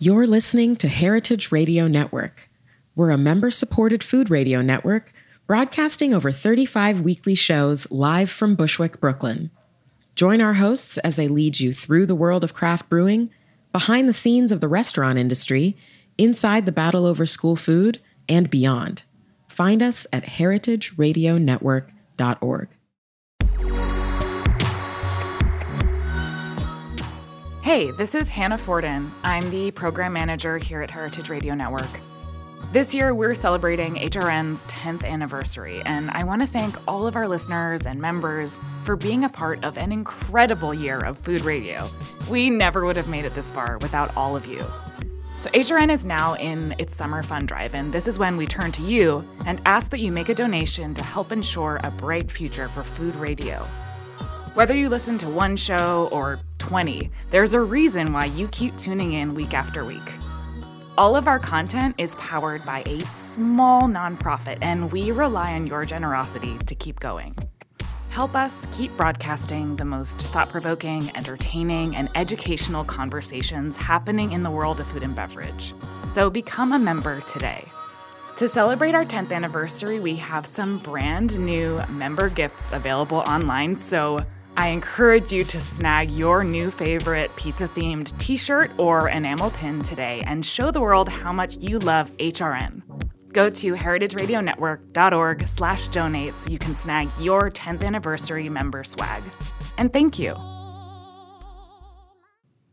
You're listening to Heritage Radio Network. We're a member supported food radio network broadcasting over 35 weekly shows live from Bushwick, Brooklyn. Join our hosts as they lead you through the world of craft brewing, behind the scenes of the restaurant industry, inside the battle over school food, and beyond. Find us at heritageradionetwork.org. Hey, this is Hannah Forden. I'm the program manager here at Heritage Radio Network. This year, we're celebrating HRN's 10th anniversary, and I want to thank all of our listeners and members for being a part of an incredible year of food radio. We never would have made it this far without all of you. So, HRN is now in its summer fund drive, and this is when we turn to you and ask that you make a donation to help ensure a bright future for food radio. Whether you listen to one show or 20, there's a reason why you keep tuning in week after week. All of our content is powered by a small nonprofit, and we rely on your generosity to keep going. Help us keep broadcasting the most thought provoking, entertaining, and educational conversations happening in the world of food and beverage. So become a member today. To celebrate our 10th anniversary, we have some brand new member gifts available online, so I encourage you to snag your new favorite pizza themed t shirt or enamel pin today and show the world how much you love HRN. Go to heritageradionetwork.org slash donate so you can snag your 10th anniversary member swag. And thank you.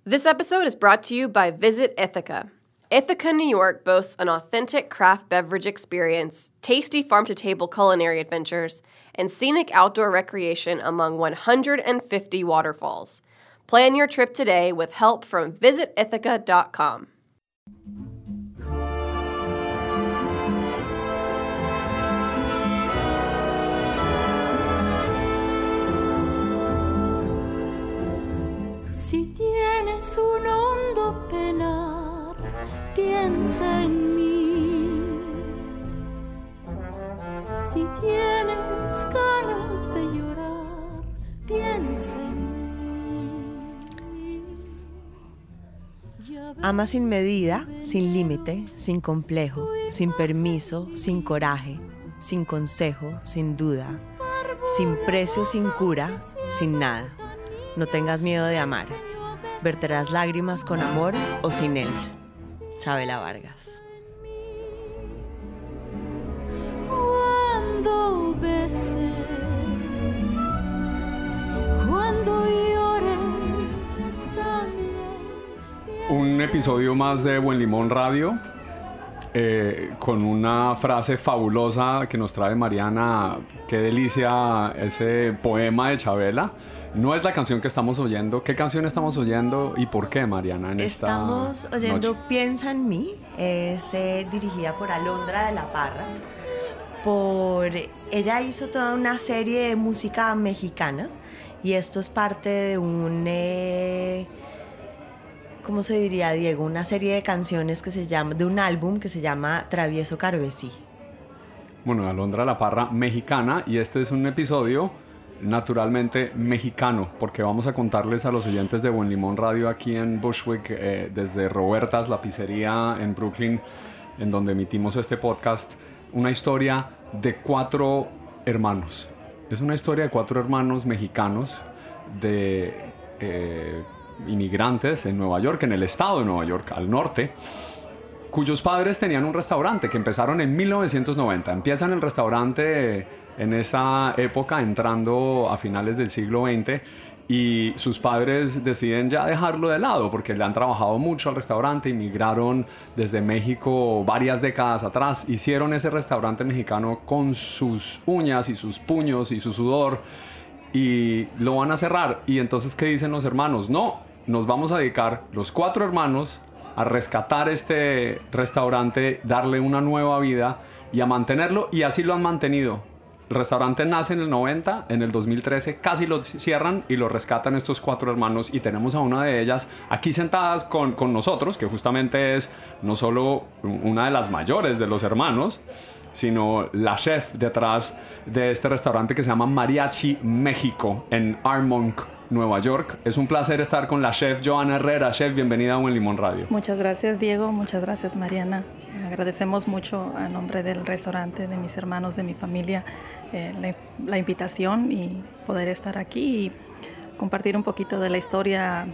This episode is brought to you by Visit Ithaca. Ithaca, New York boasts an authentic craft beverage experience, tasty farm to table culinary adventures, and scenic outdoor recreation among 150 waterfalls. Plan your trip today with help from visitithaca.com. Si tienes un hondo penar, piensa en mí. Si tienes ganas de llorar, piensa Ama sin medida, sin límite, sin complejo, sin permiso, sin coraje, sin consejo, sin duda, sin precio, sin cura, sin nada. No tengas miedo de amar. Verterás lágrimas con amor o sin él. Chabela Vargas. Episodio más de Buen Limón Radio. eh, con una frase fabulosa que nos trae Mariana. Qué delicia ese poema de Chabela. No es la canción que estamos oyendo. ¿Qué canción estamos oyendo y por qué, Mariana? En esta Estamos oyendo noche? Piensa en mí, es eh, dirigida por Alondra de la Parra. Por, ella hizo toda una serie de música mexicana y esto es parte de un, eh, ¿cómo se diría, Diego? Una serie de canciones que se llama, de un álbum que se llama Travieso Carvesí. Bueno, Alondra La Parra, mexicana, y este es un episodio naturalmente mexicano, porque vamos a contarles a los oyentes de Buen Limón Radio aquí en Bushwick, eh, desde Robertas, la pizzería en Brooklyn, en donde emitimos este podcast, una historia de cuatro hermanos. Es una historia de cuatro hermanos mexicanos de eh, inmigrantes en Nueva York, en el estado de Nueva York, al norte, cuyos padres tenían un restaurante que empezaron en 1990. Empiezan el restaurante en esa época, entrando a finales del siglo XX, y sus padres deciden ya dejarlo de lado porque le han trabajado mucho al restaurante, inmigraron desde México varias décadas atrás, hicieron ese restaurante mexicano con sus uñas y sus puños y su sudor y lo van a cerrar. Y entonces, ¿qué dicen los hermanos? No, nos vamos a dedicar los cuatro hermanos a rescatar este restaurante, darle una nueva vida y a mantenerlo y así lo han mantenido. El restaurante nace en el 90, en el 2013 casi lo cierran y lo rescatan estos cuatro hermanos y tenemos a una de ellas aquí sentadas con, con nosotros, que justamente es no solo una de las mayores de los hermanos, sino la chef detrás de este restaurante que se llama Mariachi México en Armonk, Nueva York. Es un placer estar con la chef Joana Herrera. Chef, bienvenida a Buen Limón Radio. Muchas gracias Diego, muchas gracias Mariana. Agradecemos mucho a nombre del restaurante, de mis hermanos, de mi familia, eh, la, la invitación y poder estar aquí y compartir un poquito de la historia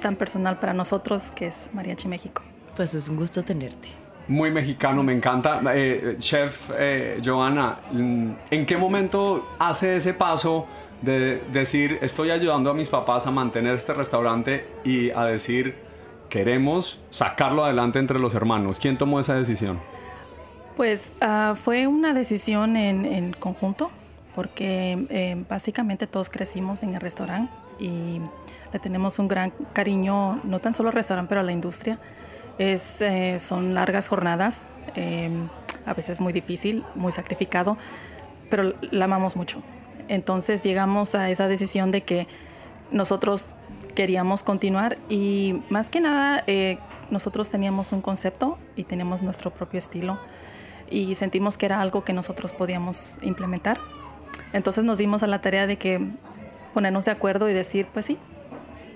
tan personal para nosotros que es Mariachi México. Pues es un gusto tenerte. Muy mexicano, me encanta. Eh, chef eh, Joana, mm, ¿en qué momento hace ese paso de decir estoy ayudando a mis papás a mantener este restaurante y a decir queremos sacarlo adelante entre los hermanos? ¿Quién tomó esa decisión? Pues ah, fue una decisión en, conjunto, porque eh, básicamente todos crecimos en el restaurante y le tenemos un gran cariño, no tan solo al restaurante, pero a la industria. Es, eh, son largas jornadas, eh, a veces muy difícil, muy sacrificado, pero la amamos mucho. Entonces llegamos a esa decisión de que nosotros queríamos continuar y más que nada eh, nosotros teníamos un concepto y teníamos nuestro propio estilo y sentimos que era algo que nosotros podíamos implementar. Entonces nos dimos a la tarea de que ponernos de acuerdo y decir, pues sí,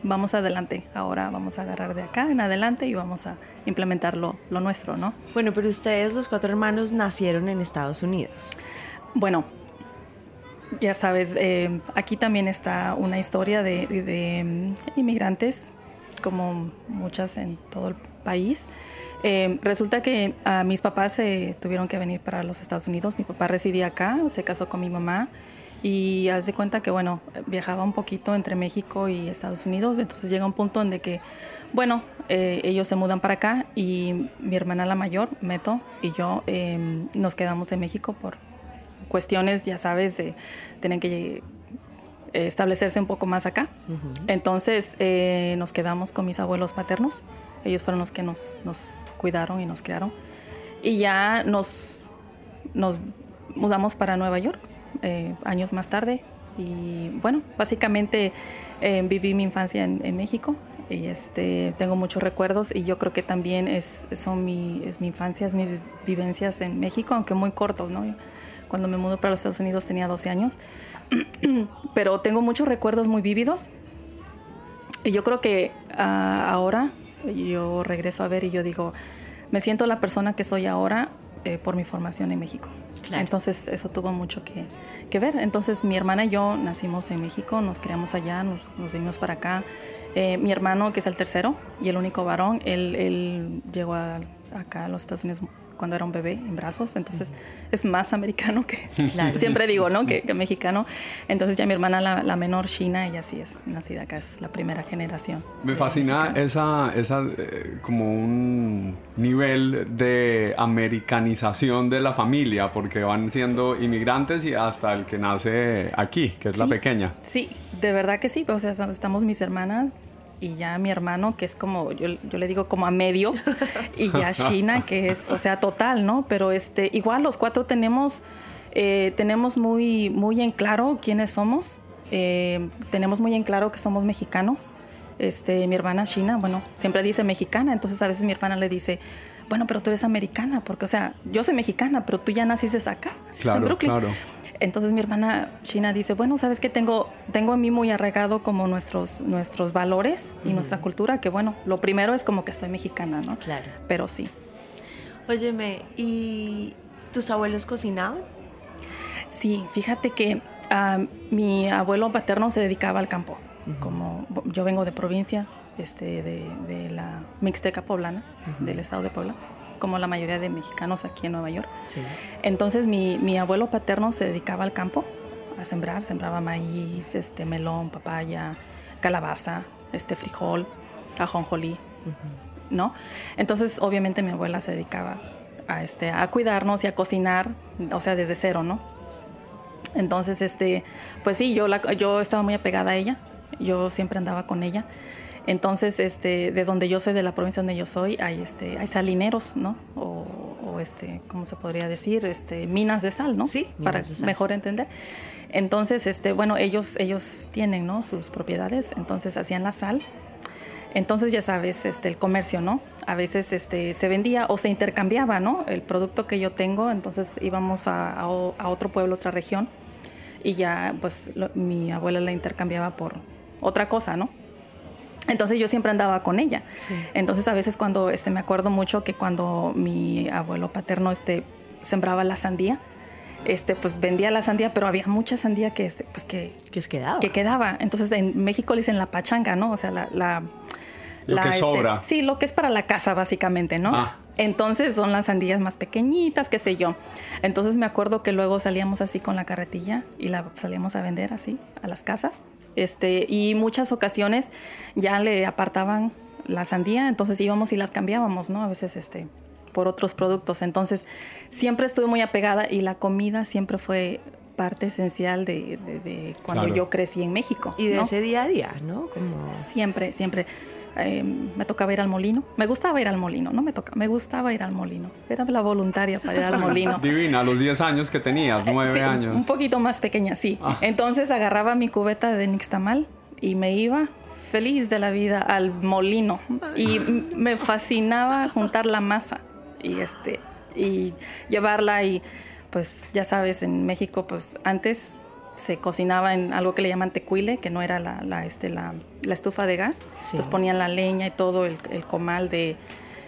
vamos adelante, ahora vamos a agarrar de acá en adelante y vamos a implementar lo, lo nuestro, ¿no? Bueno, pero ustedes, los cuatro hermanos, nacieron en Estados Unidos. Bueno, ya sabes, eh, aquí también está una historia de, de- de, mm, inmigrantes, como muchas en todo el país. Eh, resulta que a mis papás se tuvieron que venir para los Estados Unidos. Mi papá residía acá, se casó con mi mamá y haz de cuenta que, bueno, viajaba un poquito entre México y Estados Unidos. Entonces llega un punto en de que, bueno, eh, ellos se mudan para acá y mi hermana la mayor, Meto, y yo eh, nos quedamos en México por cuestiones, ya sabes, de tener que eh, establecerse un poco más acá. Entonces eh, nos quedamos con mis abuelos paternos. Ellos fueron los que nos, nos cuidaron y nos criaron. Y ya nos, nos mudamos para Nueva York eh, años más tarde. Y bueno, básicamente eh, viví mi infancia en, en México. Y este, tengo muchos recuerdos y yo creo que también es, son mi, es mi infancia, es mis vivencias en México, aunque muy cortos, ¿no? Cuando me mudé para los Estados Unidos tenía 12 años, pero tengo muchos recuerdos muy vívidos. Y yo creo que ah, ahora yo regreso a ver y yo digo, me siento la persona que soy ahora eh, por mi formación en México. Claro. Entonces eso tuvo mucho que, que ver. Entonces mi hermana y yo nacimos en México, nos criamos allá, nos, nos vinimos para acá. Eh, mi hermano, que es el tercero y el único varón, él, él llegó a- acá a los Estados Unidos cuando era un bebé en brazos, entonces es más americano que, Claro. siempre digo, ¿no? Que, que mexicano. Entonces ya mi hermana, la, la menor, China, ella sí es nacida acá, es la primera generación. Me fascina esa, esa eh, como un nivel de americanización de la familia, porque van siendo inmigrantes y hasta el que nace aquí, que es la Sí. pequeña. Sí, de verdad que sí. O sea, estamos mis hermanas y ya mi hermano, que es como, yo, yo le digo como a medio, y ya China, que es, o sea, total, ¿no? Pero este, igual los cuatro tenemos, eh, tenemos muy, muy en claro quiénes somos. Eh, tenemos muy en claro que somos mexicanos. Este, mi hermana China, bueno, siempre dice mexicana, entonces a veces mi hermana le dice, bueno, pero tú eres americana, porque, o sea, yo soy mexicana, pero tú ya naciste acá, Claro, en Brooklyn. claro. Entonces mi hermana China dice, bueno, sabes que tengo, tengo a mí muy arraigado como nuestros, nuestros valores y nuestra cultura, que bueno, lo primero es como que soy mexicana, ¿no? Claro. Pero sí. Óyeme, ¿y tus abuelos cocinaban? Sí, fíjate que ah, mi abuelo paterno se dedicaba al campo. Como yo vengo de provincia, este, de, de la Mixteca poblana, del estado de Puebla, como la mayoría de mexicanos aquí en Nueva York. Sí. Entonces mi, mi abuelo paterno se dedicaba al campo, a sembrar, sembraba maíz, este, melón, papaya, calabaza, este, frijol, ajonjolí, ¿no? Entonces obviamente mi abuela se dedicaba a, este, a cuidarnos y a cocinar, o sea, desde cero, ¿no? Entonces, este, pues sí, yo, la, yo estaba muy apegada a ella, yo siempre andaba con ella. Entonces, este, de donde yo soy, de la provincia donde yo soy, hay, este, hay salineros, ¿no? O, o, este, ¿cómo se podría decir? Este, minas de sal, ¿no? Sí, Para de sal. mejor entender. Entonces, este, bueno, ellos, ellos tienen, ¿no? Sus propiedades, entonces hacían la sal. Entonces, ya sabes, este, el comercio, ¿no? A veces este, se vendía o se intercambiaba, ¿no? El producto que yo tengo, entonces íbamos a, a o- a otro pueblo, otra región, y ya, pues, lo- mi abuela la intercambiaba por otra cosa, ¿no? Entonces yo siempre andaba con ella. Sí. Entonces a veces cuando, este, me acuerdo mucho que cuando mi abuelo paterno, este, sembraba la sandía, este, pues vendía la sandía, pero había mucha sandía que, este, pues que, Que es quedado. que quedaba. Entonces en México le dicen la pachanga, ¿no? O sea, la... la Lo que sobra. sí, lo que es para la casa, básicamente, ¿no? Ah. Entonces son las sandías más pequeñitas, qué sé yo. Entonces me acuerdo que luego salíamos así con la carretilla y la salíamos a vender así a las casas. Este, y muchas ocasiones ya le apartaban la sandía, entonces íbamos y las cambiábamos, ¿no? A veces este, por otros productos. Entonces siempre estuve muy apegada y la comida siempre fue parte esencial de, de- de cuando Claro. yo crecí en México. Y de ¿no? ese día a día, ¿no? Como... Siempre, siempre. eh, me tocaba ir al molino. Me gustaba ir al molino, no me toca, me gustaba ir al molino. Era la voluntaria para ir al molino. Divina, a los 10 años que tenías, 9 Sí, años. Un poquito más pequeña, sí. Ah. Entonces agarraba mi cubeta de nixtamal y me iba feliz de la vida al molino. Y me fascinaba juntar la masa y este y llevarla y pues ya sabes, en México pues antes se cocinaba en algo que le llaman tecuile, que no era la, la, este, la, la estufa de gas. Entonces ponían la leña y todo el, el comal de,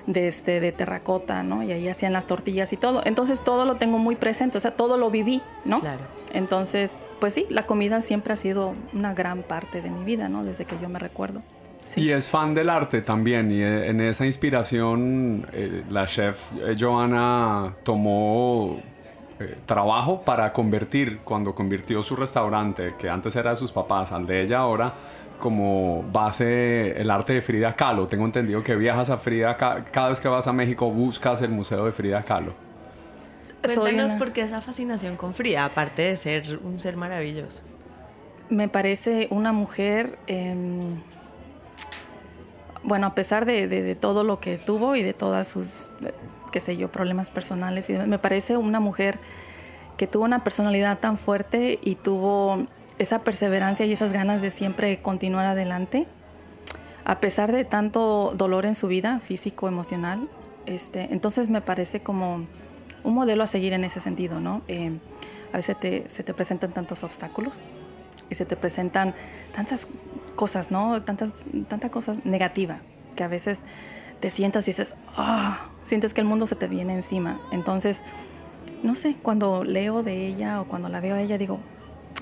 de, este, de terracota, ¿no? Y ahí hacían las tortillas y todo. Entonces todo lo tengo muy presente, o sea, todo lo viví, ¿no? Claro. Entonces, pues sí, la comida siempre ha sido una gran parte de mi vida, ¿no? Desde que yo me recuerdo. Sí. Y es fan del arte también. Y eh, en esa inspiración, eh, la chef eh, Joana tomó eh, trabajo para convertir, cuando convirtió su restaurante, que antes era de sus papás, al de ella ahora, como base el arte de Frida Kahlo. Tengo entendido que viajas a Frida Kahlo, cada vez que vas a México buscas el museo de Frida Kahlo. Cuéntanos una- por qué esa fascinación con Frida, aparte de ser un ser maravilloso. me parece una mujer, em, bueno, a pesar de, todo lo que tuvo y de todas sus, eh, qué sé yo, problemas personales, y me parece una mujer que tuvo una personalidad tan fuerte y tuvo esa perseverancia y esas ganas de siempre continuar adelante, a pesar de tanto dolor en su vida, físico, emocional. Este, entonces me parece como un modelo a seguir en ese sentido, ¿no? Eh, a veces te- se te presentan tantos obstáculos y se te presentan tantas cosas, ¿no? Tantas, tanta cosas negativa que a veces te sientas y dices, ah, sientes que el mundo se te viene encima. Entonces, no sé, cuando leo de ella o cuando la veo a ella digo,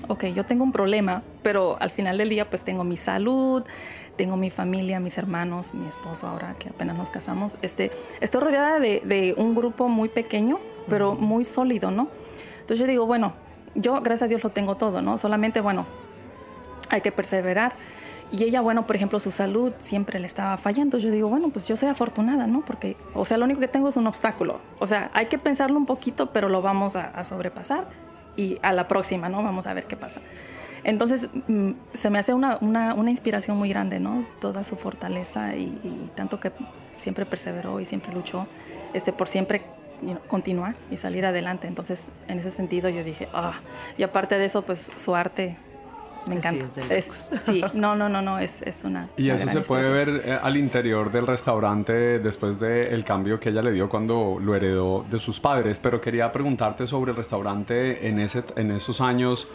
ok, yo tengo un problema, pero al final del día pues tengo mi salud, tengo mi familia, mis hermanos, mi esposo ahora que apenas nos casamos. Este, estoy rodeada de, de un grupo muy pequeño, pero muy sólido, ¿no? Entonces yo digo, bueno, yo gracias a Dios lo tengo todo, ¿no? Solamente, bueno, hay que perseverar. Y ella, bueno, por ejemplo, su salud siempre le estaba fallando. Yo digo, bueno, pues yo soy afortunada, ¿no? Porque, o sea, lo único que tengo es un obstáculo. O sea, hay que pensarlo un poquito, pero lo vamos a, sobrepasar. Y a la próxima, ¿no? Vamos a ver qué pasa. Entonces, mm, se me hace una, una, una inspiración muy grande, ¿no? Toda su fortaleza y, y tanto que siempre perseveró y siempre luchó este, por siempre you know, continuar y salir adelante. Entonces, en ese sentido, yo dije, ah, y aparte de eso, pues su arte me Pues sí, encanta. es de Es- sí, no, no, no, no, es, es una. Y una eso gran se puede ver eh, al interior del restaurante después del cambio que ella le dio cuando lo heredó de sus padres. Pero quería preguntarte sobre el restaurante en, ese, en esos años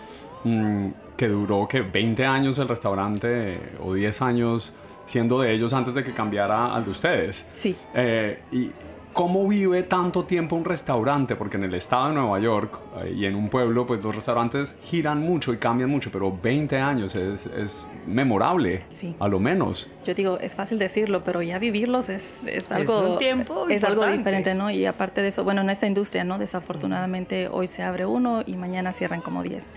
mm, que duró, que 20 años el restaurante o 10 años siendo de ellos antes de que cambiara al de ustedes. Sí. Eh, y ¿Cómo vive tanto tiempo un restaurante? Porque en el estado de Nueva York eh, y en un pueblo, pues los restaurantes giran mucho y cambian mucho, pero 20 años es, es memorable, Sí. a lo menos. Yo digo, es fácil decirlo, pero ya vivirlos es, es algo. un tiempo Es algo diferente, ¿no? Y aparte de eso, bueno, en esta industria, ¿no? Desafortunadamente hoy se abre uno y mañana cierran como 10.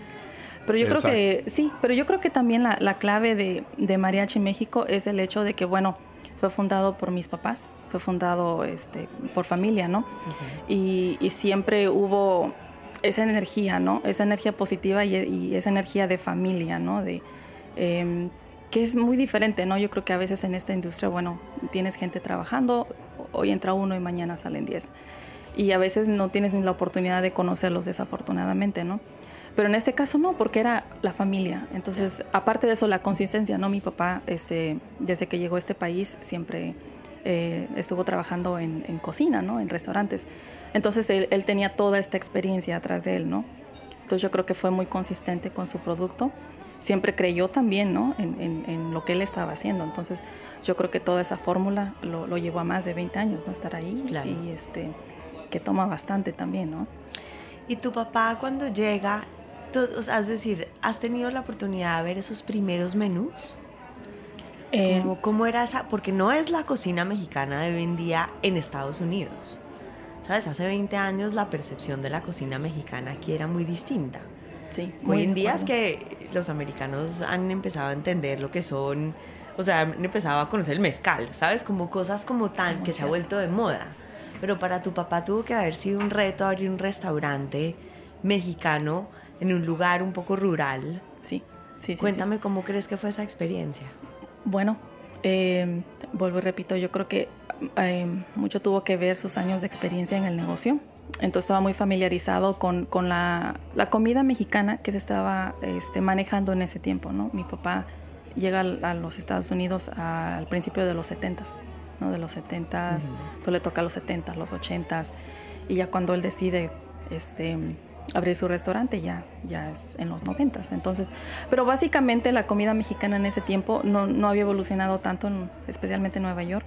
Pero yo creo que, sí, pero yo creo que también la, la clave de, de Mariachi México es el hecho de que, bueno, fue fundado por mis papás, fue fundado este, por familia, ¿no? y, y siempre hubo esa energía, ¿no? Esa energía positiva y, y esa energía de familia, ¿no? De, em, que es muy diferente, ¿no? Yo creo que a veces en esta industria, bueno, tienes gente trabajando, hoy entra uno y mañana salen 10. Y a veces no tienes ni la oportunidad de conocerlos desafortunadamente, ¿no? Pero en este caso no, porque era la familia. Entonces, aparte de eso, la consistencia, ¿no? Mi papá, este, desde que llegó a este país, siempre eh, estuvo trabajando en, en cocina, ¿no? En restaurantes. Entonces, él, él tenía toda esta experiencia atrás de él, ¿no? Entonces yo creo que fue muy consistente con su producto. Siempre creyó también ¿no? en, en- en lo que él estaba haciendo. Entonces yo creo que toda esa fórmula lo, lo llevó a más de 20 años, ¿no? Estar ahí Claro. y este, que toma bastante también, ¿no? Y tu papá cuando llega, tú- o sea, es decir, ¿has tenido la oportunidad de ver esos primeros menús? Eh, ¿Cómo, cómo era esa? Porque no es la cocina mexicana de hoy en día en Estados Unidos. ¿Sabes? Hace 20 años la percepción de la cocina mexicana aquí era muy distinta. sí, muy Hoy en día es que los americanos han empezado a entender lo que son, o sea, han empezado a conocer el mezcal, ¿sabes? Como cosas como tan que se ha vuelto de moda. Pero para tu papá tuvo que haber sido un reto abrir un restaurante mexicano en un lugar un poco rural. Sí, sí, sí, sí. Cuéntame cómo crees que fue esa experiencia. Bueno, eh, vuelvo y repito, yo creo que eh, mucho tuvo que ver sus años de experiencia en el negocio. Entonces estaba muy familiarizado con, con la, la comida mexicana que se estaba este, manejando en ese tiempo. ¿no? Mi papá llega a los Estados Unidos al principio de los 70s, ¿no? de los 70s, todo le toca a los 70s, los 80s, y ya cuando él decide este, abrir su restaurante ya, ya es en los 90s. Entonces, pero básicamente la comida mexicana en ese tiempo no, no había evolucionado tanto, en- especialmente en Nueva York.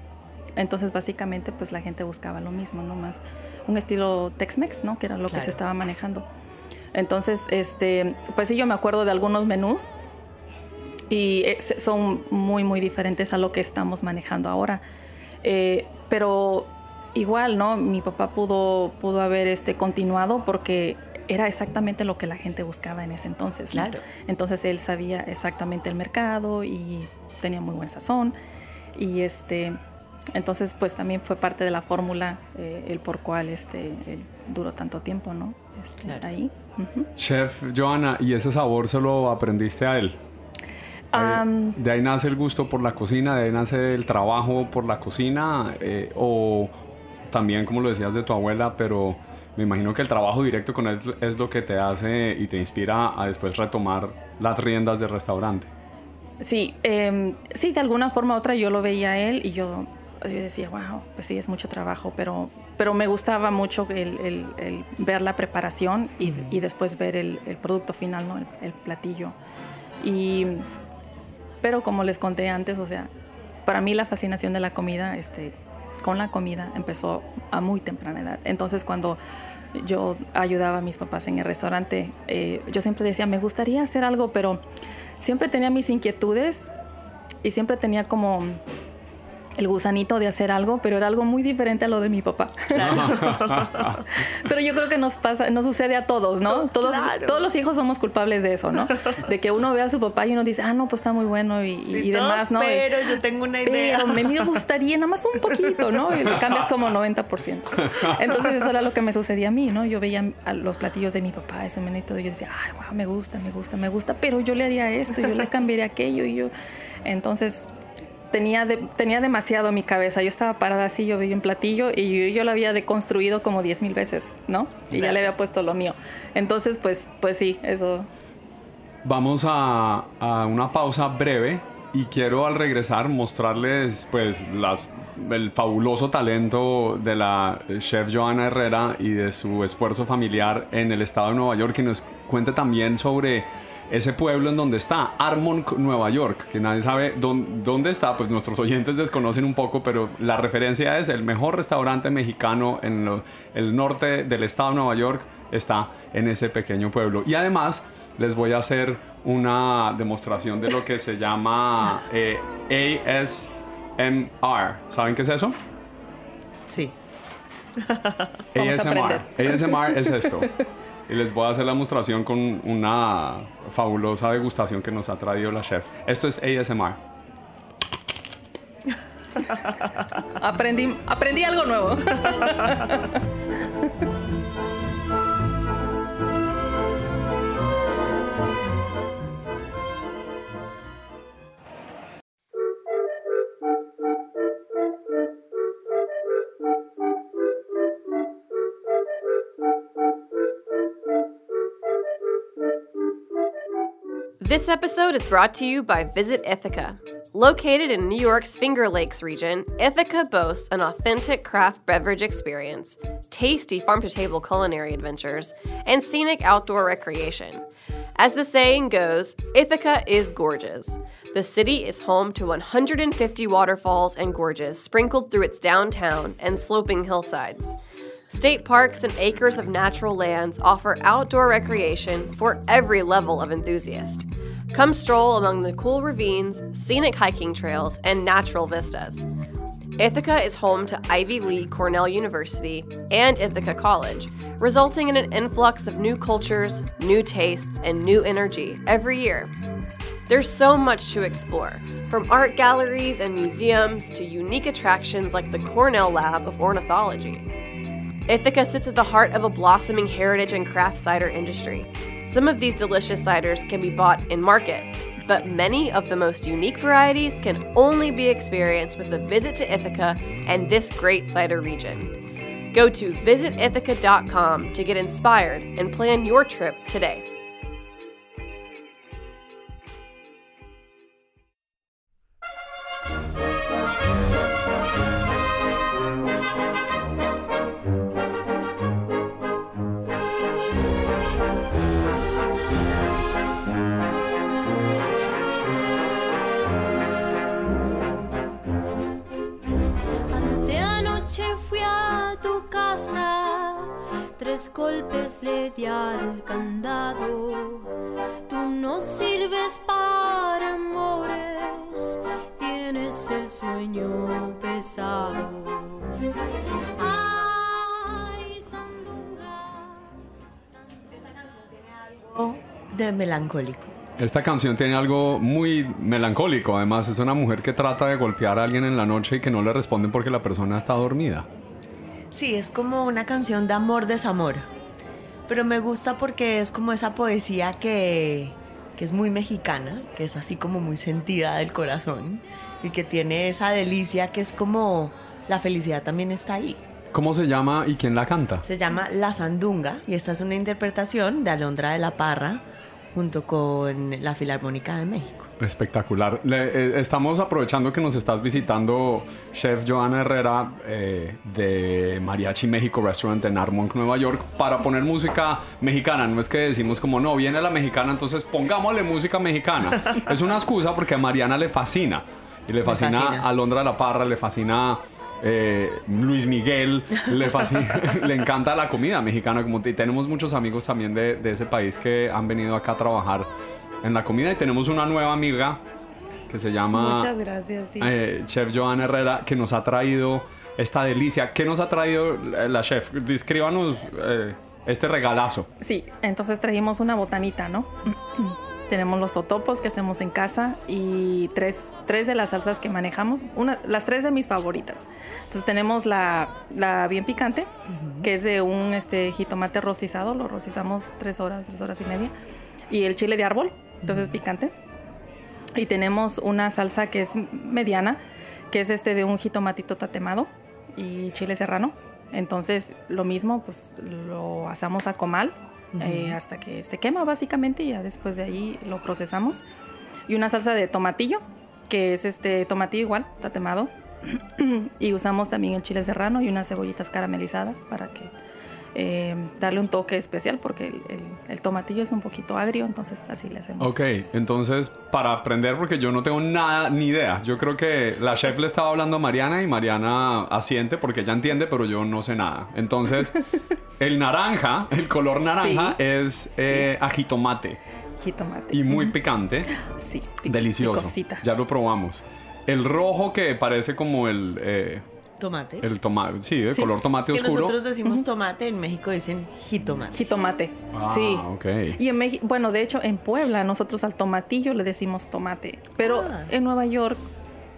Entonces, básicamente, pues la gente buscaba lo mismo, ¿no? Más un estilo Tex-Mex, ¿no? Que era lo que se estaba manejando. Entonces, este, pues sí, yo me acuerdo de algunos menús y eh, son muy, muy diferentes a lo que estamos manejando ahora. Eh, pero igual, ¿no? Mi papá pudo, pudo haber este, continuado porque era exactamente lo que la gente buscaba en ese entonces. ¿no? Claro. Entonces él sabía exactamente el mercado y tenía muy buen sazón. Y este, entonces pues también fue parte de la fórmula eh, el por cual este, él duró tanto tiempo, ¿no? Este, Claro. Ahí. Ujú. Chef Joana, ¿y ese sabor se lo aprendiste a él? Eh, Am, ¿De ahí nace el gusto por la cocina? ¿De ahí nace el trabajo por la cocina? Eh, ¿O también, como lo decías de tu abuela, pero me imagino que el trabajo directo con él es lo que te hace y te inspira a después retomar las riendas del restaurante? Sí, eh, sí, de alguna forma u otra yo lo veía a él y yo, yo decía, wow, pues sí, es mucho trabajo, pero, pero me gustaba mucho el, el- el ver la preparación y, y después ver el, el producto final, ¿no? el, el platillo. Y, pero como les conté antes, o sea, para mí la fascinación de la comida, este, con la comida, empezó a muy temprana edad. Entonces cuando yo ayudaba a mis papás en el restaurante, eh, yo siempre decía, me gustaría hacer algo, pero siempre tenía mis inquietudes y siempre tenía como el gusanito de hacer algo, pero era algo muy diferente a lo de mi papá. pero yo creo que nos pasa, nos sucede a todos, ¿no? Todos, Claro. todos los hijos somos culpables de eso, ¿no? De que uno ve a su papá y uno dice, ah, no, pues está muy bueno y, y- demás, ¿no? Y- Pero yo tengo una idea. pero me, me gustaría nada más un poquito, ¿no? Y le cambias como 90%. Entonces eso era lo que me sucedía a mí, ¿no? Yo veía a los platillos de mi papá, ese menú y todo, y yo decía, ay, wow, me gusta, me gusta, me gusta, pero yo le haría esto, yo le cambiaría aquello, y yo... Entonces tenía, de- tenía demasiado en mi cabeza. Yo estaba parada así, yo veía un platillo y yo, yo lo había deconstruido como 10 mil veces, ¿no? Y ya le había puesto lo mío. Entonces, pues, pues sí, eso... Vamos a, a una pausa breve y quiero al regresar mostrarles pues las, el fabuloso talento de la chef Joana Herrera y de su esfuerzo familiar en el estado de Nueva York y nos cuente también sobre ese pueblo en donde está, Armonk, Nueva York, que nadie sabe dónde, dónde está, pues nuestros oyentes desconocen un poco, pero la referencia es el mejor restaurante mexicano en lo- el norte del estado de Nueva York, está en ese pequeño pueblo. Y además les voy a hacer una demostración de lo que se llama eh, ASMR. ¿Saben qué es eso? Sí. Vamos ASMR. ASMR es esto. Y les voy a hacer la demostración con una fabulosa degustación que nos ha traído la chef. Esto es ASMR. Aprendí, aprendí algo nuevo. This episode is brought to you by Visit Ithaca. Located in New York's Finger Lakes region, Ithaca boasts an authentic craft beverage experience, tasty farm to table culinary adventures, and scenic outdoor recreation. As the saying goes, Ithaca is gorgeous. The city is home to 150 waterfalls and gorges sprinkled through its downtown and sloping hillsides. State parks and acres of natural lands offer outdoor recreation for every level of enthusiast. Come stroll among the cool ravines, scenic hiking trails, and natural vistas. Ithaca is home to Ivy League Cornell University and Ithaca College, resulting in an influx of new cultures, new tastes, and new energy every year. There's so much to explore, from art galleries and museums to unique attractions like the Cornell Lab of Ornithology. Ithaca sits at the heart of a blossoming heritage and craft cider industry. Some of these delicious ciders can be bought in market, but many of the most unique varieties can only be experienced with a visit to Ithaca and this great cider region. Go to visitithaca.com to get inspired and plan your trip today. Golpes le di al candado. Tú no sirves para amores, tienes el sueño pesado. Ay, sandunga. De melancólico. Esta canción tiene algo muy melancólico, además es una mujer que trata de golpear a alguien en la noche y que no le responden porque la persona está dormida. Sí, es como una canción de amor-desamor. Pero me gusta porque es como esa poesía que, que es muy mexicana, que es así como muy sentida del corazón y que tiene esa delicia que es como la felicidad también está ahí. ¿Cómo se llama y quién la canta? Se llama La Sandunga y esta es una interpretación de Alondra de la Parra junto con la Filarmónica de México. Espectacular. Le- eh, estamos aprovechando que nos estás visitando, Chef Joana Herrera eh, de Mariachi México Restaurant en Armonk, Nueva York, para poner música mexicana. No es que decimos como no, viene la mexicana, entonces pongámosle música mexicana. es una excusa porque a Mariana le fascina. Y le fascina, fascina. a Alondra de la Parra, le fascina eh, Luis Miguel, le, fascina, le encanta la comida mexicana. Como te- tenemos muchos amigos también de, de ese país que han venido acá a trabajar en la comida y tenemos una nueva amiga que se llama Muchas gracias. sí. eh, Chef Joana Herrera que nos ha traído esta delicia. ¿Qué nos ha traído la chef? Descríbanos eh, este regalazo. Sí, entonces trajimos una botanita, ¿no? Tenemos los totopos que hacemos en casa y tres, tres de las salsas que manejamos, una, las tres de mis favoritas. Entonces tenemos la, la bien picante, que es de un este, jitomate rostizado, lo rostizamos tres horas, tres horas y media, y el chile de árbol, entonces picante. Y tenemos una salsa que es mediana, que es este de un jitomatito tatemado y chile serrano. Entonces, lo mismo, pues lo asamos a comal eh, hasta que se quema básicamente y ya después de ahí lo procesamos. Y una salsa de tomatillo, que es este tomatillo igual, tatemado. y usamos también el chile serrano y unas cebollitas caramelizadas para que eh, darle un toque especial porque el, el- el tomatillo es un poquito agrio, entonces así le hacemos. Ok, entonces para aprender, porque yo no tengo nada ni idea. Yo creo que la chef le estaba hablando a Mariana y Mariana asiente porque ella entiende, pero yo no sé nada. Entonces, el naranja, el color naranja Sí, es eh, ajitomate Jitomate. y muy picante. Sí, pic- Delicioso. picosita. Ya lo probamos. El rojo que parece como el, eh, Tomate. el tomate, sí, de Sí. color tomate que oscuro. nosotros decimos tomate, en México dicen jitomate. Jitomate. Ah, sí. ok. Y en México, bueno, de hecho, en Puebla nosotros al tomatillo le decimos tomate. Pero Ah. en Nueva York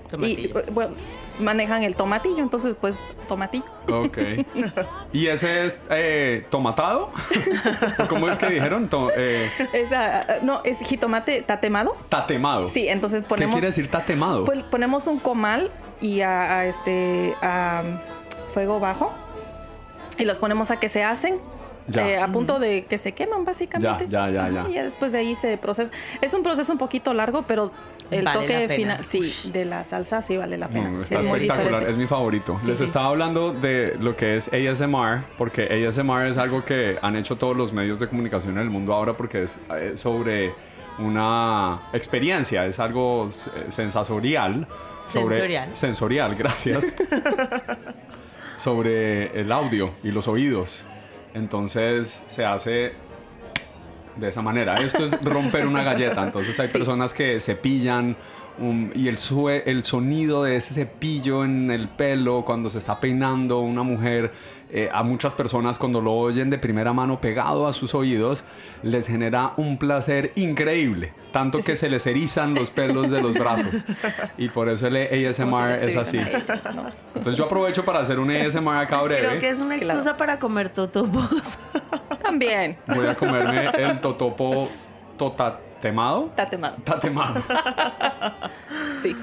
y, Tomatillo. bueno, manejan el tomatillo, entonces pues tomatillo. Ok. ¿Y ese es eh, tomatado? ¿Cómo es que dijeron? To- eh, Esa, ah, no, es jitomate tatemado. tatemado. Sí, entonces ponemos. ¿Qué quiere decir tatemado? Pues, ponemos un comal y a, a este a fuego bajo y los ponemos a que se hacen. Ya. eh, a punto de que se queman básicamente. Ya, ya, ya, ya. Y ya después de ahí se procesa. Es un proceso un poquito largo, pero el Vale toque final, sí, de la salsa sí vale la pena. Sí, está es espectacular, es mi favorito. Les estaba hablando de lo que es ASMR, porque ASMR es algo que han hecho todos los medios de comunicación en el mundo ahora, porque es eh, sobre una experiencia, es algo eh, sensorial. Sobre, Sensorial. Sensorial, gracias. sobre el audio y los oídos. Entonces se hace de esa manera. Esto es romper una galleta. Entonces hay personas que cepillan um, y el, sue- el sonido de ese cepillo en el pelo cuando se está peinando una mujer, eh, a muchas personas cuando lo oyen de primera mano pegado a sus oídos, les genera un placer increíble. Tanto que se les erizan los pelos de los brazos. Y por eso el ASMR es así. Entonces yo aprovecho para hacer un ASMR acá breve. Creo que es una Claro. excusa para comer totopos. También. Voy a comerme el totopo totatemado. Está temado. Tatemado. Sí.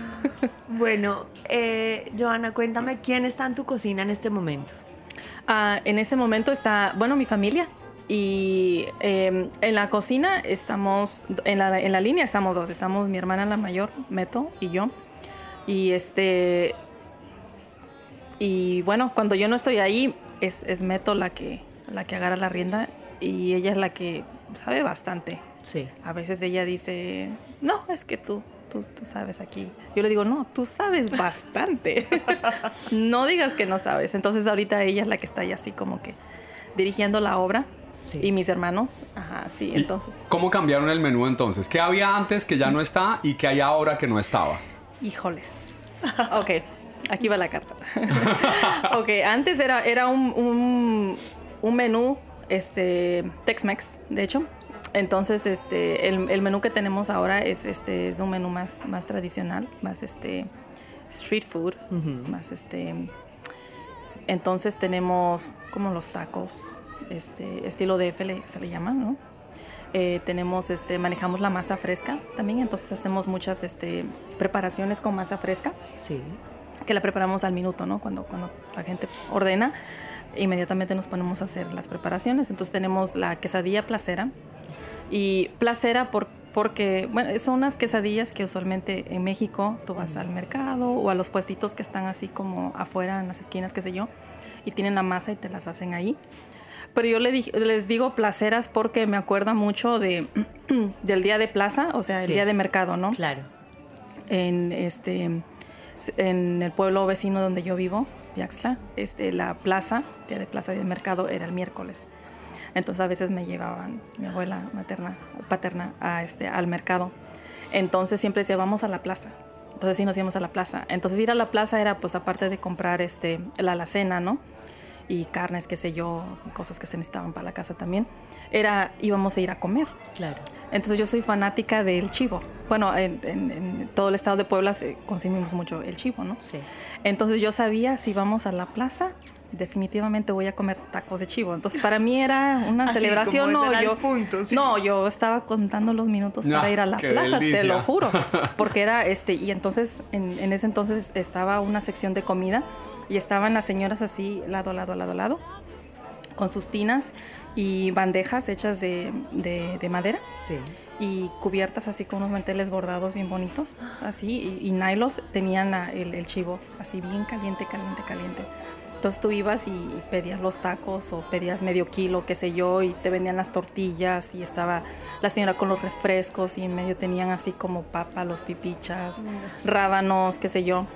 bueno, eh, Joana, cuéntame quién está en tu cocina en este momento. Ah, en ese momento está, bueno, mi familia. Y eh, en la cocina estamos, en la, en la línea estamos dos. Estamos mi hermana la mayor, Meto, y yo. Y este. Y bueno, cuando yo no estoy ahí, es, es Meto la que, la que agarra la rienda. Y ella es la que sabe bastante. Sí. A veces ella dice, no, es que tú, tú, tú sabes aquí. Yo le digo, no, tú sabes bastante. no digas que no sabes. Entonces ahorita ella es la que está ahí así como que dirigiendo la obra. Sí. Y mis hermanos, ajá, sí, ¿Y entonces, ¿Cómo cambiaron el menú entonces? ¿Qué había antes que ya no está y qué hay ahora que no estaba? híjoles. Ok, aquí va la carta. ok, antes era, era un, un, un menú, este, Tex-Mex, de hecho. Entonces, este, el, el menú que tenemos ahora es, este, es un menú más, más tradicional, más este, street food, más este. Entonces tenemos como los tacos, este, estilo DF se le llama, ¿no? Eh, tenemos, este, manejamos la masa fresca también, entonces hacemos muchas este, preparaciones con masa fresca, Sí. que la preparamos al minuto, ¿no? Cuando, cuando la gente ordena, inmediatamente nos ponemos a hacer las preparaciones. Entonces tenemos la quesadilla placera, y placera por, porque, bueno, son unas quesadillas que usualmente en México tú vas al mercado o a los puestitos que están así como afuera en las esquinas, qué sé yo, y tienen la masa y te las hacen ahí. Pero yo les digo placeras porque me acuerda mucho de, del día de plaza, o sea, el Sí. día de mercado, ¿no? Claro. en este en el pueblo vecino donde yo vivo, Piaxtla, este la plaza, día de plaza y de mercado era el miércoles. Entonces a veces me llevaban mi abuela materna paterna a este al mercado. Entonces siempre decía, vamos a la plaza. Entonces sí nos íbamos a la plaza. Entonces ir a la plaza era pues aparte de comprar este la alacena, ¿no? Y carnes, qué sé yo, cosas que se necesitaban para la casa también. Era íbamos a ir a comer. Claro. Entonces yo soy fanática del chivo. Bueno, en, en- en todo el estado de Puebla consumimos mucho el chivo, ¿no? Sí. Entonces yo sabía si vamos a la plaza, definitivamente voy a comer tacos de chivo. Entonces para mí era una Así, celebración. como ese No, era el yo, punto, sí. no, yo estaba contando los minutos para ir a la plaza, te lo juro. Porque era este, y entonces en, en ese entonces estaba una sección de comida y estaban las señoras así, lado, lado, lado, lado, con sus tinas y bandejas hechas de, de- de madera Sí. y cubiertas así con unos manteles bordados bien bonitos, así, y, y nylos tenían la- el, el chivo así bien caliente, caliente, caliente. Entonces tú ibas y pedías los tacos o pedías medio kilo, qué sé yo, y te vendían las tortillas y estaba la señora con los refrescos y en medio tenían así como papa, los pipichas, rábanos, qué sé yo,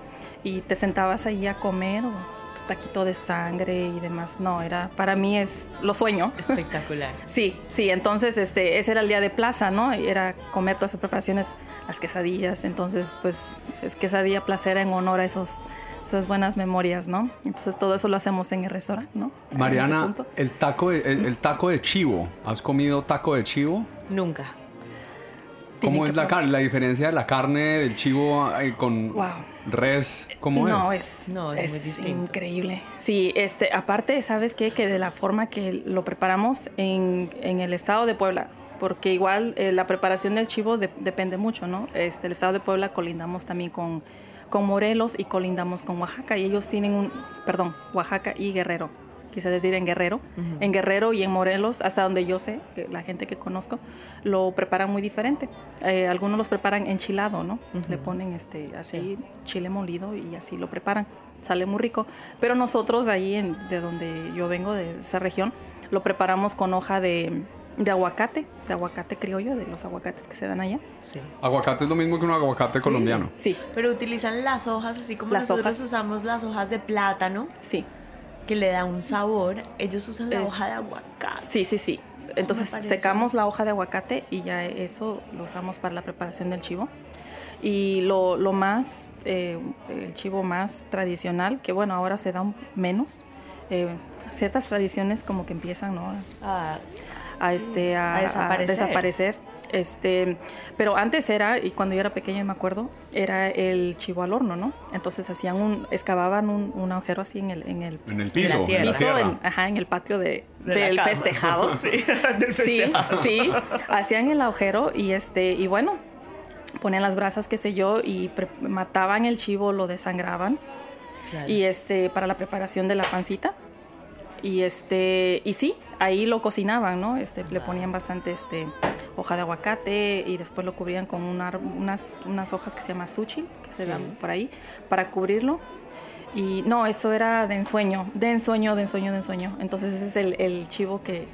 y te sentabas ahí a comer o tu taquito de sangre y demás. No, era, para mí es lo sueño. Espectacular. Sí, sí, entonces este, ese era el día de plaza, ¿no? Era comer todas esas preparaciones, las quesadillas, entonces pues es quesadilla placera en honor a esos, esas buenas memorias, ¿no? Entonces todo eso lo hacemos en el restaurante, ¿no? Mariana, este punto. el taco, de, el, el taco de chivo. ¿Has comido taco de chivo? Nunca. ¿Cómo es la carne? La diferencia de la carne del chivo eh, con Wow. res, ¿cómo no, es? es, No, es es muy increíble. Sí, este, aparte, ¿sabes qué? Que de la forma que lo preparamos en, en el estado de Puebla, porque igual eh, la preparación del chivo de- depende mucho, ¿no? Este, el estado de Puebla colindamos también con, con Morelos y colindamos con Oaxaca, y ellos tienen un, perdón, Oaxaca y Guerrero. quise decir en Guerrero. En Guerrero y en Morelos, hasta donde yo sé, la gente que conozco, lo preparan muy diferente. Eh, algunos los preparan enchilado, ¿no? Le ponen este, así chile molido y así lo preparan. Sale muy rico. Pero nosotros ahí, en- de donde yo vengo, de esa región, lo preparamos con hoja de, de aguacate, de aguacate criollo, de los aguacates que se dan allá. Sí. Aguacate es lo mismo que un aguacate colombiano. Sí, Pero utilizan las hojas así como Las nosotros hojas. usamos las hojas de plátano, sí. que le da un sabor. Ellos usan la Es- hoja de aguacate. Sí, sí, sí. Entonces secamos la hoja de aguacate y ya eso lo usamos para la preparación del chivo. Y lo, lo más, eh, el chivo más tradicional, que bueno, ahora se da menos. eh, ciertas tradiciones como que empiezan, ¿no? Ah, a, Sí, este, a, a a desaparecer. Este, pero antes era, y cuando yo era pequeña me acuerdo, era el chivo al horno, ¿no? Entonces hacían un, excavaban un, un agujero así en el, en el En el piso, en tierra. la piso, tierra. en, ajá, en el patio de, del festejado. Sí, del Sí, festejado. sí, hacían el agujero y este, y bueno, ponían las brasas, qué sé yo, y mataban el chivo, lo desangraban Claro. y este para la preparación de la pancita y este y sí ahí lo cocinaban no este le ponían bastante este hoja de aguacate y después lo cubrían con unas unas hojas que se llama sushi que se dan por ahí para cubrirlo. Y no eso era de ensueño de ensueño de ensueño de ensueño. Entonces ese es el, el chivo que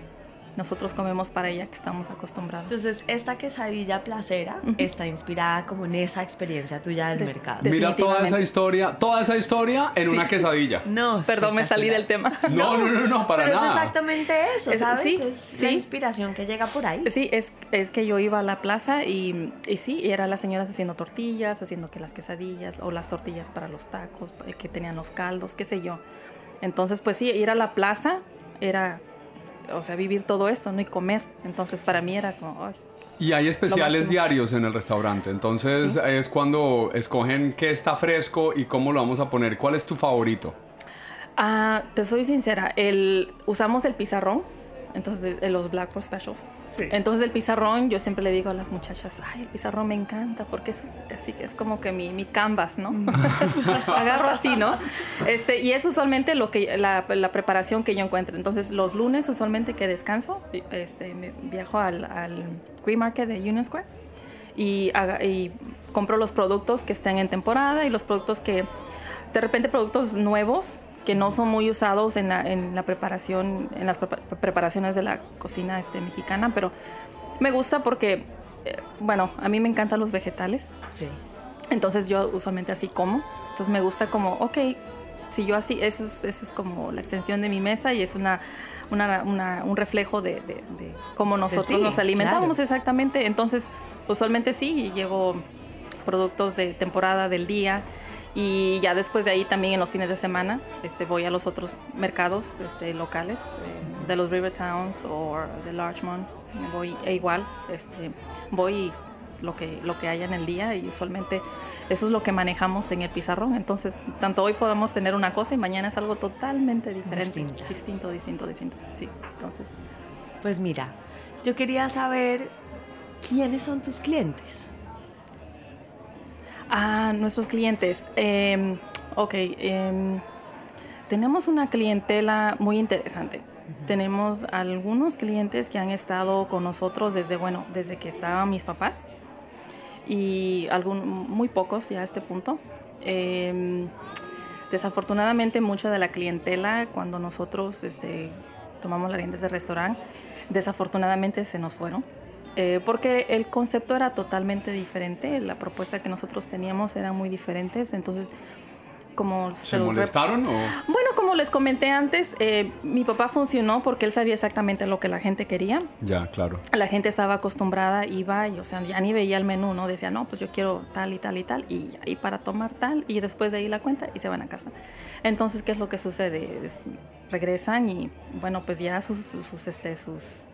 nosotros comemos para ella que estamos acostumbrados Entonces, esta quesadilla placera está inspirada como en esa experiencia tuya del De- mercado. Mira toda esa historia, toda esa historia en una quesadilla. No, perdón me salí del tema No, no, no, no, para Pero nada. es exactamente eso, Es- ¿sabes? sí, es la inspiración que llega por ahí. Sí, es, es que yo iba a la plaza y, y sí, y eran las señoras haciendo tortillas, haciendo que las quesadillas o las tortillas para los tacos, eh, que tenían los caldos, qué sé yo. Entonces, pues sí, ir a la plaza era, o sea, vivir todo esto, ¿no? Y comer. Entonces, para mí era como, ay, Y hay especiales diarios en el restaurante. Entonces es cuando escogen qué está fresco y cómo lo vamos a poner. ¿Cuál es tu favorito? Ah, te soy sincera, el, usamos el pizarrón, entonces de, los Blackboard Specials. Entonces el pizarrón, yo siempre le digo a las muchachas, ay, el pizarrón me encanta porque es así que es como que mi, mi canvas, ¿no? Agarro así, ¿no? Este, y es usualmente lo que la, la preparación que yo encuentro. Entonces los lunes usualmente que descanso, este, me viajo al, al Green Market de Union Square y, y compro los productos que estén en temporada y los productos que de repente productos nuevos que no son muy usados en la, en la preparación, en las prepa- preparaciones de la cocina este, mexicana, pero me gusta porque, eh, bueno, a mí me encantan los vegetales, Sí. entonces yo usualmente así como, entonces me gusta como, ok, si yo así, eso es, eso es como la extensión de mi mesa y es una, una- una- un reflejo de, de- de cómo nosotros nos alimentamos claro. exactamente, entonces usualmente sí, llevo productos de temporada del día y ya después de ahí también en los fines de semana este, voy a los otros mercados este, locales eh, de los River Towns o de Larchmont. Voy e igual este, voy lo que lo que haya en el día y usualmente eso es lo que manejamos en el pizarrón entonces tanto hoy podemos tener una cosa y mañana es algo totalmente diferente. Distinta. distinto distinto distinto. Sí entonces. Pues mira, yo quería saber quiénes son tus clientes. Ah, nuestros clientes. Eh, ok, em, tenemos una clientela muy interesante. Tenemos algunos clientes que han estado con nosotros desde, bueno, desde que estaban mis papás y algún, muy pocos ya a este punto. Em, desafortunadamente mucha de la clientela cuando nosotros este, tomamos las riendas del restaurante, desafortunadamente se nos fueron. Eh, porque el concepto era totalmente diferente, la propuesta que nosotros teníamos eran muy diferentes, entonces como ¿Se los molestaron o...? Bueno, como les comenté antes, eh, mi papá funcionó porque él sabía exactamente lo que la gente quería. Ya, claro. La gente estaba acostumbrada, iba y, o sea, ya ni veía el menú, ¿no? Decía, no, pues yo quiero tal y tal y tal, y y para tomar tal, y después de ahí la cuenta y se van a casa. Entonces, ¿qué es lo que sucede? Regresan y, bueno, pues ya sus, sus, sus, este, sus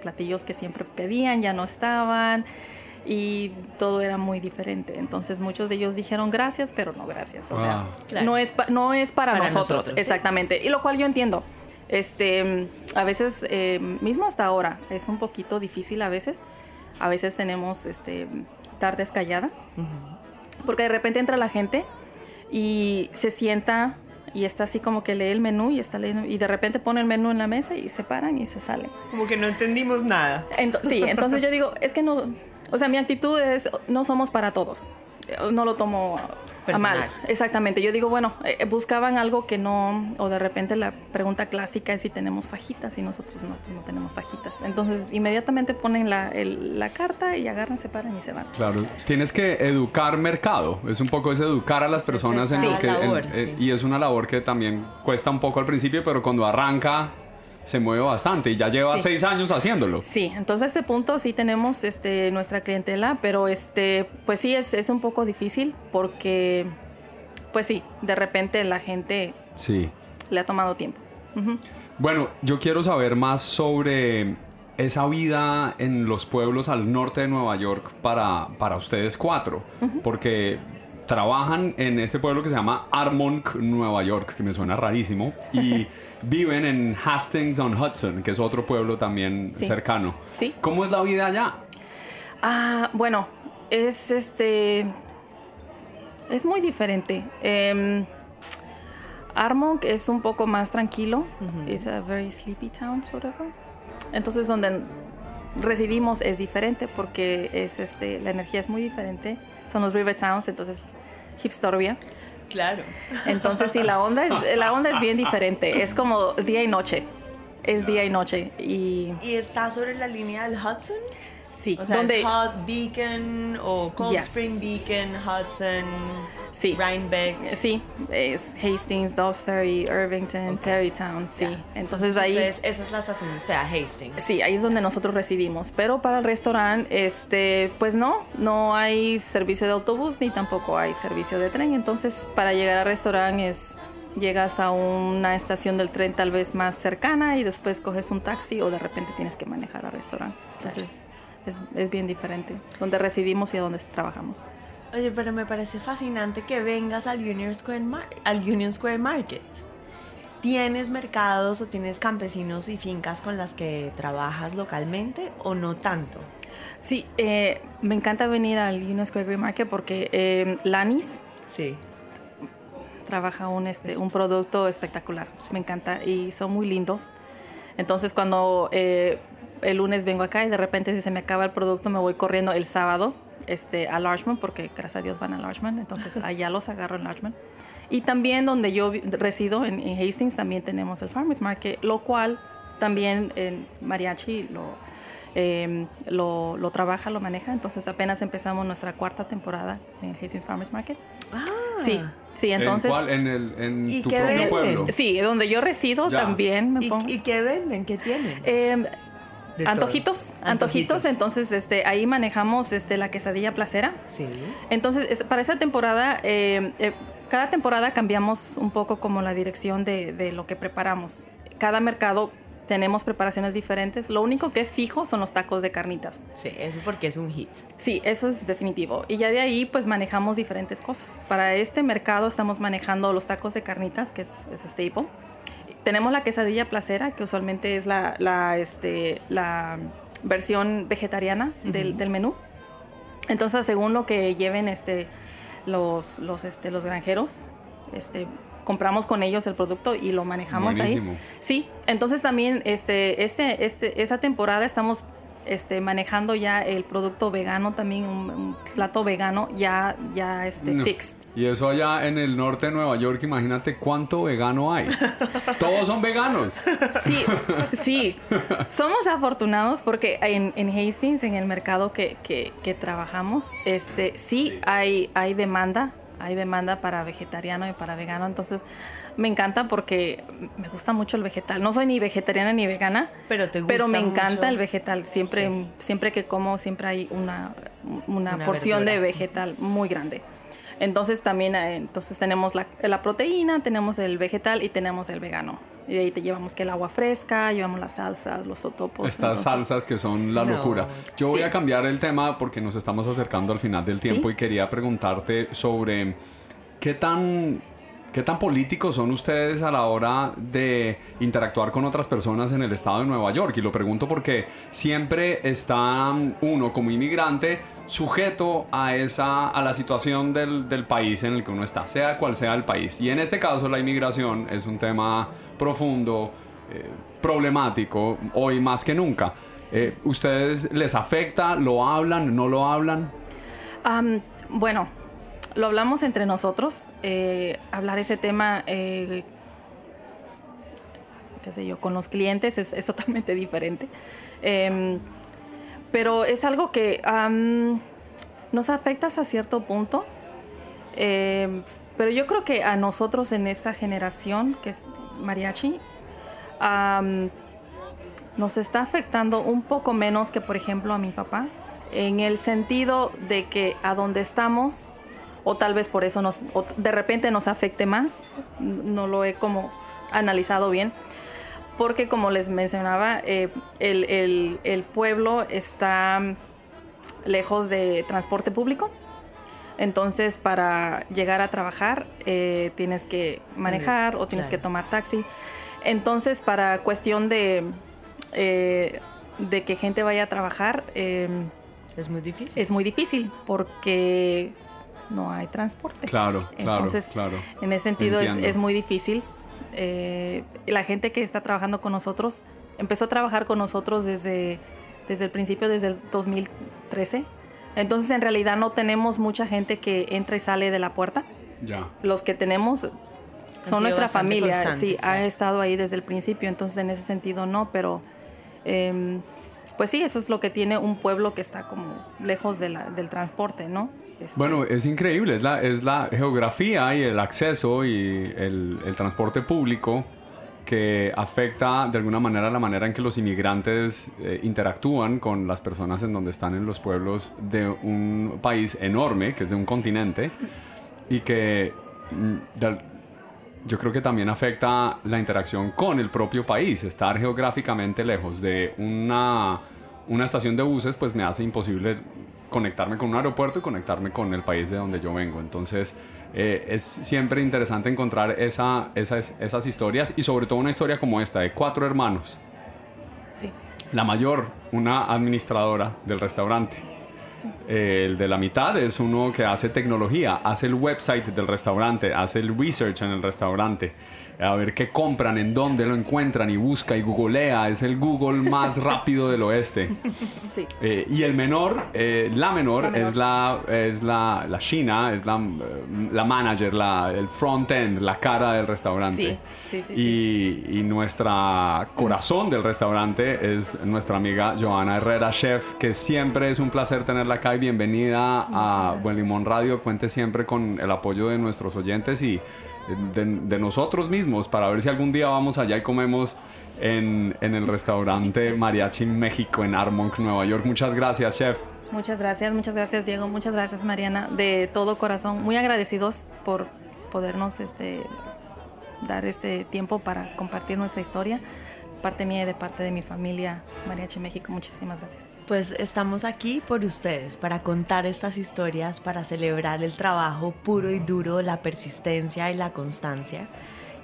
platillos que siempre pedían ya no estaban y todo era muy diferente. Entonces, muchos de ellos dijeron gracias, pero no gracias. O sea, Ah. Claro. no, es pa- no es para, Para nosotros, nosotros, sí. exactamente. Y lo cual yo entiendo. Este, a veces, eh, mismo hasta ahora, es un poquito difícil a veces. A veces tenemos este, tardes calladas, porque de repente entra la gente y se sienta y está así como que lee el menú y está leyendo y de repente pone el menú en la mesa y se paran y se salen. Como que no entendimos nada. Ento- sí, entonces yo digo, es que no, o sea, mi actitud es, no somos para todos. No lo tomo a Personal. mal. Exactamente. Yo digo, bueno, eh, buscaban algo que no, o de repente la pregunta clásica es si tenemos fajitas y nosotros no, pues no tenemos fajitas. Entonces inmediatamente ponen la, el- la carta y agarran, se paran y se van. Claro, tienes que educar mercado, es un poco es educar a las personas en esa lo que... en- labor, eh, sí. Y es una labor que también cuesta un poco al principio, pero cuando arranca se mueve bastante y ya lleva Sí. seis años haciéndolo. Sí, entonces a este punto sí tenemos este, nuestra clientela, pero este, pues sí es, es un poco difícil porque, pues sí, de repente la gente Sí. le ha tomado tiempo. Bueno, yo quiero saber más sobre esa vida en los pueblos al norte de Nueva York para, para ustedes cuatro, porque trabajan en este pueblo que se llama Armonk, Nueva York, que me suena rarísimo, y viven en Hastings on Hudson, que es otro pueblo también Sí. cercano. Sí. ¿Cómo es la vida allá? Ah, bueno, es este. Es muy diferente. Em, Armonk es un poco más tranquilo. Es a very sleepy town, sort of. Entonces, donde residimos es diferente porque es este, la energía es muy diferente. Son los river towns, entonces hipsteria. Claro. Entonces, sí, la onda es, la onda es bien diferente. Es como día y noche. Es día y noche. Y ¿Y está sobre la línea del Hudson? Sí, O sea, donde es Hot Beacon o Cold Yes. Spring Beacon, Hudson, Sí. Rhinebeck. Sí, es Hastings, Dobbs Ferry, Irvington, Terrytown, sí. Entonces ahí, ustedes- esa es la estación de usted, a Hastings. sí, ahí es donde nosotros residimos. Pero para el restaurante, este, pues no, no hay servicio de autobús ni tampoco hay servicio de tren. Entonces para llegar al restaurante es llegas a una estación del tren tal vez más cercana y después coges un taxi o de repente tienes que manejar al restaurante. Entonces es, es bien diferente donde residimos y a donde trabajamos. Oye, pero me parece fascinante que vengas al Union Square, Mar- al Union Square Market. ¿Tienes mercados o tienes campesinos y fincas con las que trabajas localmente o no tanto? Sí, eh, me encanta venir al Union Square Green Market porque eh, Lanis Sí. trabaja un, este, un producto espectacular. Me encanta y son muy lindos. Entonces cuando eh, el lunes vengo acá y de repente si se me acaba el producto me voy corriendo el sábado este, a Larchman porque gracias a Dios van a Larchman. Entonces allá los agarro en Larchman. Y también donde yo resido, en, en Hastings, también tenemos el Farmers Market, lo cual también en Mariachi lo, eh, lo, lo trabaja, lo maneja. Entonces apenas empezamos nuestra cuarta temporada en el Hastings Farmers Market. Ah. Sí, sí, entonces... ¿En cuál? ¿En, el, en ¿Y tu qué propio venden? pueblo? Sí, donde yo resido Ya. también me ¿Y, pongo. y qué venden? ¿Qué tienen? Eh, antojitos, antojitos, Antojitos. entonces este, ahí manejamos este, la quesadilla placera. Sí. Entonces, es- para esa temporada, eh, eh, cada temporada cambiamos un poco como la dirección de, de lo que preparamos. Cada mercado tenemos preparaciones diferentes. Lo único que es fijo son los tacos de carnitas. Sí, eso porque es un hit. Sí, eso es definitivo. Y ya de ahí, pues manejamos diferentes cosas. Para este mercado estamos manejando los tacos de carnitas, que es, es staple. Tenemos la quesadilla placera, que usualmente es la, la, este, la versión vegetariana del, del menú. Entonces, según lo que lleven este, los, los, este, los granjeros, este, compramos con ellos el producto y lo manejamos Buenísimo. ahí. Sí, entonces también este, este, este, esa temporada estamos este, manejando ya el producto vegano, también un, un plato vegano ya, ya este, No. fixed. Y eso allá en el norte de Nueva York, imagínate cuánto vegano hay. Todos son veganos. Sí, sí. Somos afortunados porque en, en Hastings, en el mercado que, que- que trabajamos, este, sí hay, hay demanda, hay demanda para vegetariano y para vegano. Entonces, me encanta porque me gusta mucho el vegetal. No soy ni vegetariana ni vegana, Pero te pero me gusta encanta mucho. el vegetal. Siempre, Sí. siempre que como, siempre hay una, una, Una porción de vegetal muy grande. Entonces también eh, entonces tenemos la, la proteína, tenemos el vegetal y tenemos el vegano. Y de ahí te llevamos que el agua fresca, llevamos las salsas, los totopos. Estas entonces- salsas que son la No. locura. Yo voy a cambiar el tema porque nos estamos acercando al final del tiempo Sí. y quería preguntarte sobre qué tan qué tan políticos son ustedes a la hora de interactuar con otras personas en el estado de Nueva York. Y lo pregunto porque siempre está uno como inmigrante sujeto a, esa, a la situación del, del país en el que uno está, sea cual sea el país. Y en este caso la inmigración es un tema profundo, eh, problemático, hoy más que nunca. Eh, ¿Ustedes les afecta? ¿Lo hablan? ¿No lo hablan? Bueno, lo hablamos entre nosotros. eh, hablar ese tema, eh, qué sé yo, con los clientes es, totalmente diferente. Em, pero es algo que nos afecta hasta cierto punto. Em, pero yo creo que a nosotros en esta generación, que es mariachi, nos está afectando un poco menos que, por ejemplo, a mi papá, en el sentido de que a donde estamos, o tal vez por eso nos, o de repente nos afecte más, no lo he como analizado bien, porque como les mencionaba, eh, el, el- el pueblo está lejos de transporte público. Entonces, para llegar a trabajar, eh, tienes que manejar o tienes claro. que tomar taxi. Entonces, para cuestión de, eh, de que gente vaya a trabajar, eh, Es muy difícil. es muy difícil porque no hay transporte. Claro, claro, Entonces, claro. en ese sentido es, es muy difícil. Eh, la gente que está trabajando con nosotros empezó a trabajar con nosotros desde, desde el principio, desde el 2013. Entonces, en realidad no tenemos mucha gente que entra y sale de la puerta. Ya. Los que tenemos son nuestra familia, sí, ha estado ahí desde el principio, entonces en ese sentido no, pero em, pues sí, eso es lo que tiene un pueblo que está como lejos de la- del transporte, ¿no? Este, Bueno, es increíble, es la, es la geografía y el acceso y el, el transporte público que afecta de alguna manera la manera en que los inmigrantes eh, interactúan con las personas en donde están en los pueblos de un país enorme, que es de un continente, y que mm, de yo creo que también afecta la interacción con el propio país. Estar geográficamente lejos de una, una estación de buses, pues me hace imposible conectarme con un aeropuerto y conectarme con el país de donde yo vengo. Entonces, eh, es siempre interesante encontrar esa, esas, esas historias y sobre todo una historia como esta, de cuatro hermanos. sí. La mayor, una administradora del restaurante. Eh, El de la mitad es uno que hace tecnología, hace el website del restaurante, hace el research en el restaurante, a ver qué compran, en dónde lo encuentran y busca y googlea, es el Google más rápido del oeste. Sí. Eh, y el menor, eh, la menor, La menor. es la es la, la China, es la, eh, la manager, la, el front end, la cara del restaurante. Sí, sí, sí, y, y nuestra corazón del restaurante es nuestra amiga Joana Herrera, chef, que siempre es un placer tenerla acá y bienvenida a Buen Limón Radio. Cuente siempre con el apoyo de nuestros oyentes y de, de nosotros mismos para ver si algún día vamos allá y comemos en, en el restaurante Mariachi México en Armonk, Nueva York. Muchas gracias, chef. Muchas gracias, muchas gracias Diego, muchas gracias Mariana, de todo corazón, muy agradecidos por podernos este, dar este tiempo para compartir nuestra historia, parte mía y de parte de mi familia Mariachi México, muchísimas gracias. Pues estamos aquí por ustedes, para contar estas historias, para celebrar el trabajo puro y duro, la persistencia y la constancia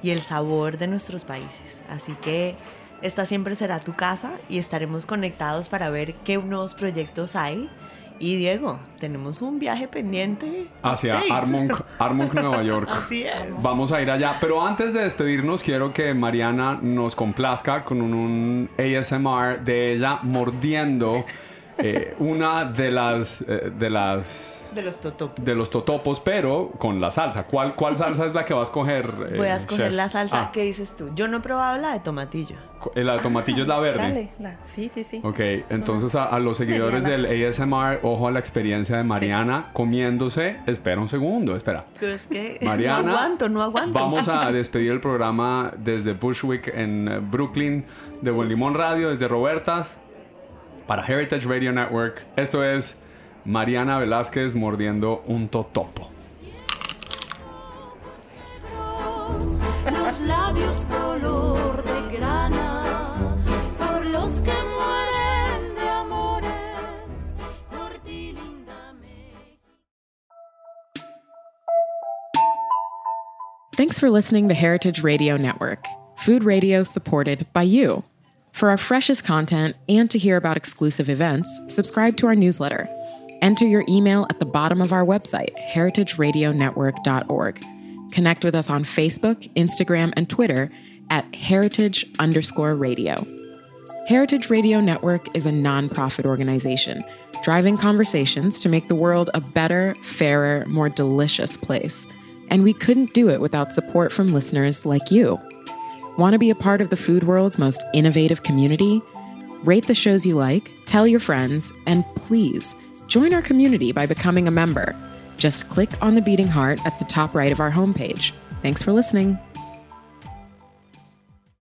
y el sabor de nuestros países. Así que esta siempre será tu casa y estaremos conectados para ver qué nuevos proyectos hay. Y Diego, tenemos un viaje pendiente Hacia Armonk, Nueva York. Así es. Vamos a ir allá. Pero antes de despedirnos, quiero que Mariana nos complazca con un, un ASMR de ella mordiendo eh, una de las, eh, de las De los totopos. de los totopos, pero con la salsa. ¿Cuál, cuál salsa es la que va a escoger? eh, Voy a escoger chef? la salsa. Ah, ¿Qué dices tú? Yo no he probado la de tomatillo. la de tomatillo es la verde. Dale, la- sí, sí, sí. Ok, entonces a, a los seguidores Mediana. del ASMR, ojo a la experiencia de Mariana comiéndose. Espera un segundo, espera. Pero es que Mariana, no aguanto, no aguanto. Vamos a despedir el programa desde Bushwick en Brooklyn, de Buen Limón Radio, desde Robertas, para Heritage Radio Network. Esto es Mariana Velázquez mordiendo un totopo. los labios color de grana, por los que mueren de amores, por ti linda Thanks for listening to Heritage Radio Network, food radio supported by you. For our freshest content and to hear about exclusive events, subscribe to our newsletter. Enter your email at the bottom of our website, heritageradionetwork.org. Connect with us on Facebook, Instagram, and Twitter at heritage underscore radio. Heritage Radio Network is a nonprofit organization driving conversations to make the world a better, fairer, more delicious place. And we couldn't do it without support from listeners like you. Want to be a part of the food world's most innovative community? Rate the shows you like, tell your friends, and please join our community by becoming a member. Just click on the beating heart at the top right of our homepage. Thanks for listening.